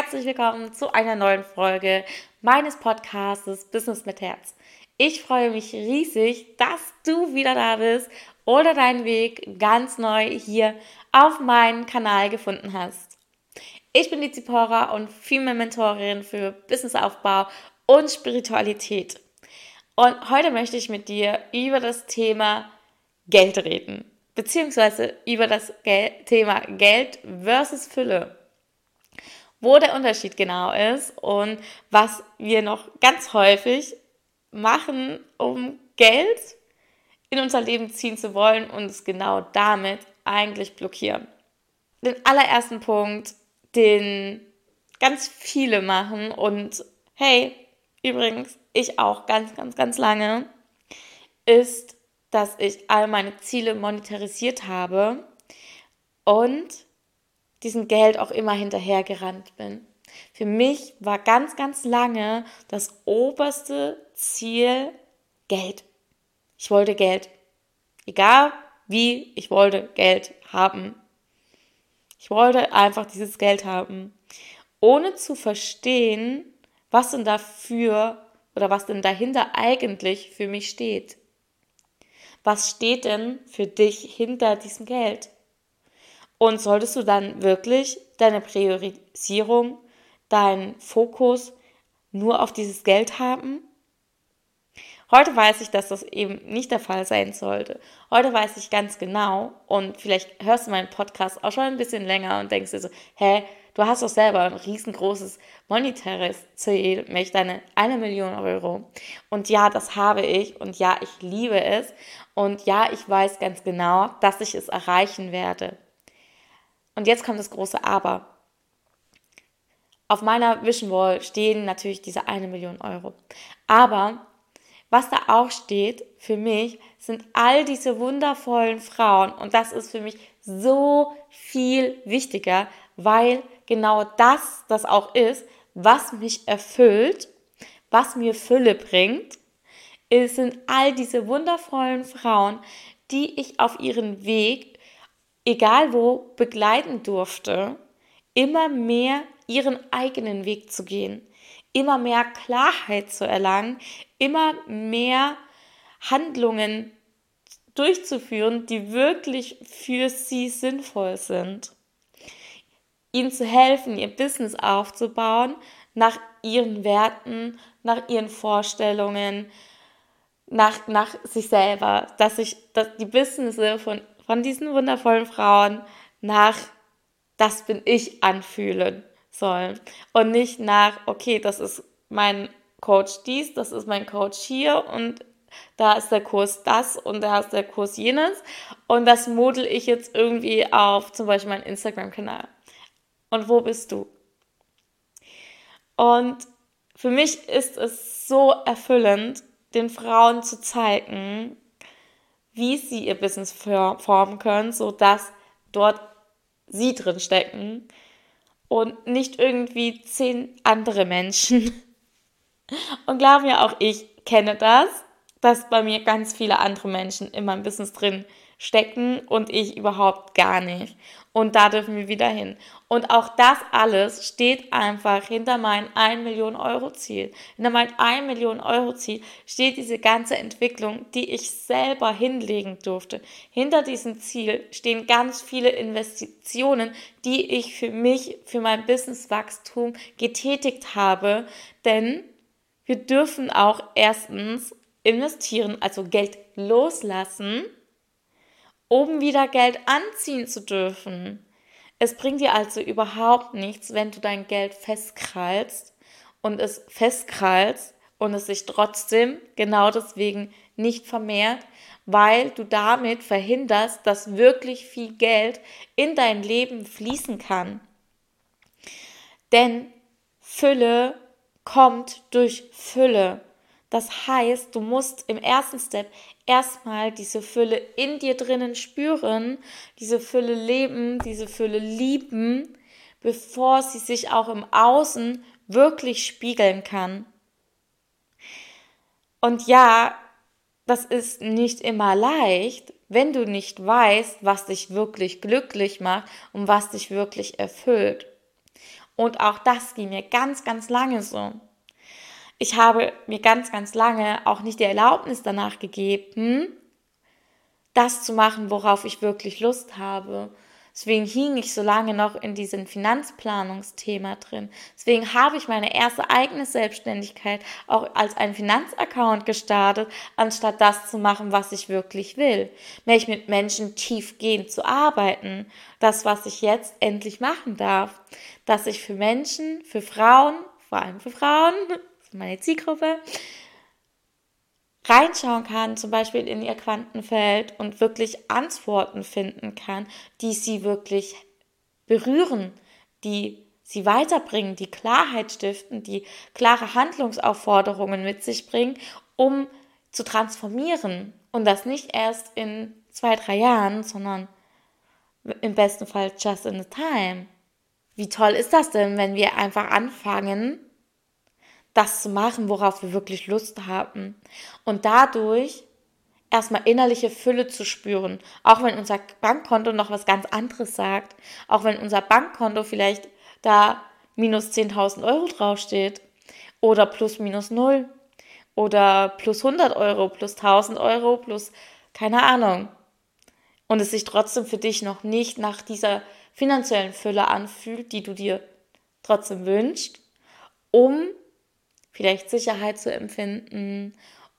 herzlich willkommen zu einer neuen Folge meines Podcasts Business mit Herz. Ich freue mich riesig, dass du wieder da bist oder deinen Weg ganz neu hier auf meinen Kanal gefunden hast. Ich bin die Zipora und Female Mentorin für Businessaufbau und Spiritualität. Und heute möchte ich mit dir über das Thema Geld reden, beziehungsweise über das Gel Thema Geld versus Fülle. Wo der Unterschied genau ist und was wir noch ganz häufig machen, um Geld in unser Leben ziehen zu wollen und es genau damit eigentlich blockieren. Den allerersten Punkt, den ganz viele machen und hey, übrigens, ich auch ganz, ganz, ganz lange, ist, dass ich all meine Ziele monetarisiert habe und diesem Geld auch immer hinterhergerannt bin. Für mich war ganz, ganz lange das oberste Ziel Geld. Ich wollte Geld. Egal wie, ich wollte Geld haben. Ich wollte einfach dieses Geld haben, ohne zu verstehen, was denn dafür oder was denn dahinter eigentlich für mich steht. Was steht denn für dich hinter diesem Geld? Und solltest du dann wirklich deine Priorisierung, deinen Fokus nur auf dieses Geld haben? Heute weiß ich, dass das eben nicht der Fall sein sollte. Heute weiß ich ganz genau und vielleicht hörst du meinen Podcast auch schon ein bisschen länger und denkst dir so, hä, du hast doch selber ein riesengroßes monetäres Ziel, nämlich deine eine Million Euro. Und ja, das habe ich und ja, ich liebe es und ja, ich weiß ganz genau, dass ich es erreichen werde. Und jetzt kommt das große Aber. Auf meiner Vision Wall stehen natürlich diese eine Million Euro. Aber was da auch steht für mich, sind all diese wundervollen Frauen. Und das ist für mich so viel wichtiger, weil genau das das auch ist, was mich erfüllt, was mir Fülle bringt. Es sind all diese wundervollen Frauen, die ich auf ihren Weg, egal wo, begleiten durfte, immer mehr ihren eigenen Weg zu gehen immer mehr Klarheit zu erlangen, immer mehr Handlungen durchzuführen, die wirklich für sie sinnvoll sind. Ihnen zu helfen, ihr Business aufzubauen nach ihren Werten, nach ihren Vorstellungen, nach, nach sich selber, dass sich dass die Business von, von diesen wundervollen Frauen nach das bin ich anfühlen sollen. Und nicht nach, okay, das ist mein Coach dies, das ist mein Coach hier und da ist der Kurs das und da ist der Kurs jenes. Und das model ich jetzt irgendwie auf zum Beispiel meinen Instagram-Kanal. Und wo bist du? Und für mich ist es so erfüllend, den Frauen zu zeigen, wie sie ihr Business formen können, sodass dort sie drin stecken und nicht irgendwie zehn andere Menschen. Und glaub mir, auch ich kenne das, dass bei mir ganz viele andere Menschen in meinem Business drin stecken und ich überhaupt gar nicht. Und da dürfen wir wieder hin. Und auch das alles steht einfach hinter meinem 1 Million Euro Ziel. Hinter meinem 1 Million Euro Ziel steht diese ganze Entwicklung, die ich selber hinlegen durfte. Hinter diesem Ziel stehen ganz viele Investitionen, die ich für mich, für mein Businesswachstum getätigt habe. Denn wir dürfen auch erstens investieren, also Geld loslassen um wieder Geld anziehen zu dürfen. Es bringt dir also überhaupt nichts, wenn du dein Geld festkrallst und es festkrallst und es sich trotzdem genau deswegen nicht vermehrt, weil du damit verhinderst, dass wirklich viel Geld in dein Leben fließen kann. Denn Fülle kommt durch Fülle. Das heißt, du musst im ersten Step erstmal diese Fülle in dir drinnen spüren, diese Fülle leben, diese Fülle lieben, bevor sie sich auch im Außen wirklich spiegeln kann. Und ja, das ist nicht immer leicht, wenn du nicht weißt, was dich wirklich glücklich macht und was dich wirklich erfüllt. Und auch das ging mir ganz, ganz lange so. Ich habe mir ganz, ganz lange auch nicht die Erlaubnis danach gegeben, das zu machen, worauf ich wirklich Lust habe. Deswegen hing ich so lange noch in diesem Finanzplanungsthema drin. Deswegen habe ich meine erste eigene Selbstständigkeit auch als ein Finanzaccount gestartet, anstatt das zu machen, was ich wirklich will. Nämlich mit Menschen tiefgehend zu arbeiten. Das, was ich jetzt endlich machen darf. Dass ich für Menschen, für Frauen, vor allem für Frauen, meine Zielgruppe, reinschauen kann, zum Beispiel in ihr Quantenfeld und wirklich Antworten finden kann, die sie wirklich berühren, die sie weiterbringen, die Klarheit stiften, die klare Handlungsaufforderungen mit sich bringen, um zu transformieren. Und das nicht erst in zwei, drei Jahren, sondern im besten Fall just in a time. Wie toll ist das denn, wenn wir einfach anfangen, das zu machen, worauf wir wirklich Lust haben. Und dadurch erstmal innerliche Fülle zu spüren, auch wenn unser Bankkonto noch was ganz anderes sagt, auch wenn unser Bankkonto vielleicht da minus 10.000 Euro draufsteht oder plus minus null oder plus 100 Euro, plus 1000 Euro, plus keine Ahnung. Und es sich trotzdem für dich noch nicht nach dieser finanziellen Fülle anfühlt, die du dir trotzdem wünschst, um vielleicht Sicherheit zu empfinden,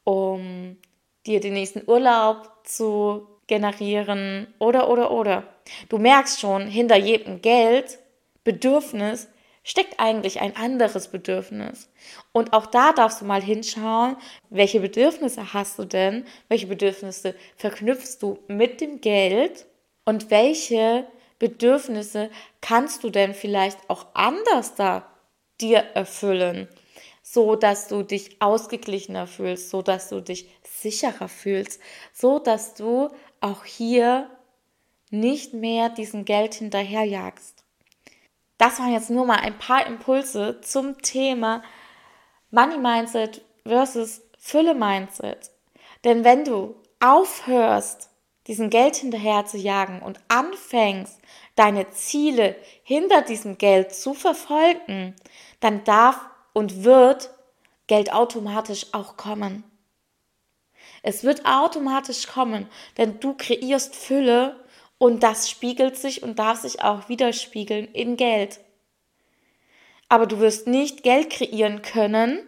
um dir den nächsten Urlaub zu generieren oder, oder, oder. Du merkst schon, hinter jedem Geld, Bedürfnis, steckt eigentlich ein anderes Bedürfnis. Und auch da darfst du mal hinschauen, welche Bedürfnisse hast du denn, welche Bedürfnisse verknüpfst du mit dem Geld und welche Bedürfnisse kannst du denn vielleicht auch anders da dir erfüllen so dass du dich ausgeglichener fühlst, so dass du dich sicherer fühlst, so dass du auch hier nicht mehr diesen Geld hinterherjagst. Das waren jetzt nur mal ein paar Impulse zum Thema Money Mindset versus Fülle Mindset. Denn wenn du aufhörst, diesen Geld hinterher zu jagen und anfängst, deine Ziele hinter diesem Geld zu verfolgen, dann darf und wird Geld automatisch auch kommen. Es wird automatisch kommen, denn du kreierst Fülle und das spiegelt sich und darf sich auch widerspiegeln in Geld. Aber du wirst nicht Geld kreieren können,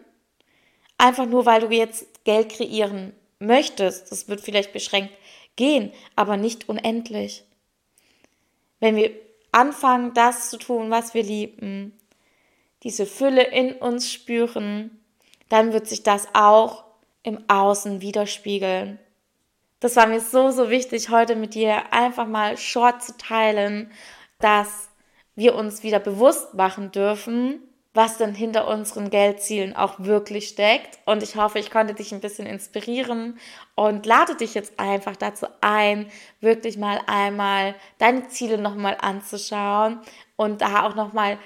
einfach nur weil du jetzt Geld kreieren möchtest. Das wird vielleicht beschränkt gehen, aber nicht unendlich. Wenn wir anfangen, das zu tun, was wir lieben, diese Fülle in uns spüren, dann wird sich das auch im Außen widerspiegeln. Das war mir so, so wichtig, heute mit dir einfach mal short zu teilen, dass wir uns wieder bewusst machen dürfen, was denn hinter unseren Geldzielen auch wirklich steckt. Und ich hoffe, ich konnte dich ein bisschen inspirieren und lade dich jetzt einfach dazu ein, wirklich mal einmal deine Ziele nochmal anzuschauen und da auch nochmal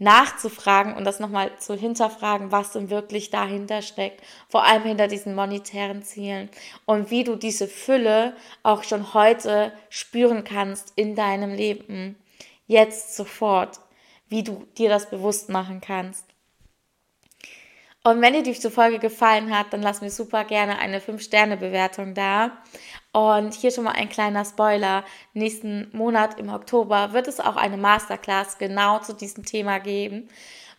nachzufragen und das nochmal zu hinterfragen, was denn wirklich dahinter steckt, vor allem hinter diesen monetären Zielen und wie du diese Fülle auch schon heute spüren kannst in deinem Leben, jetzt sofort, wie du dir das bewusst machen kannst. Und wenn dir diese Folge gefallen hat, dann lass mir super gerne eine 5-Sterne-Bewertung da. Und hier schon mal ein kleiner Spoiler. Nächsten Monat im Oktober wird es auch eine Masterclass genau zu diesem Thema geben,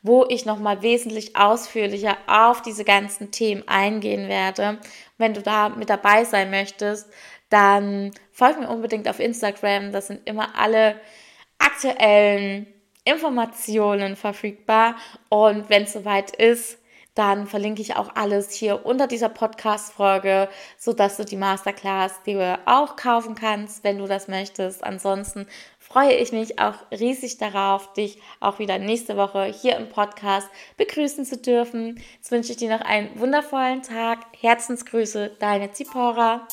wo ich nochmal wesentlich ausführlicher auf diese ganzen Themen eingehen werde. Wenn du da mit dabei sein möchtest, dann folg mir unbedingt auf Instagram. Das sind immer alle aktuellen Informationen verfügbar. Und wenn es soweit ist, dann verlinke ich auch alles hier unter dieser Podcast-Folge, sodass du die Masterclass dir auch kaufen kannst, wenn du das möchtest. Ansonsten freue ich mich auch riesig darauf, dich auch wieder nächste Woche hier im Podcast begrüßen zu dürfen. Jetzt wünsche ich dir noch einen wundervollen Tag. Herzensgrüße, deine Zipora.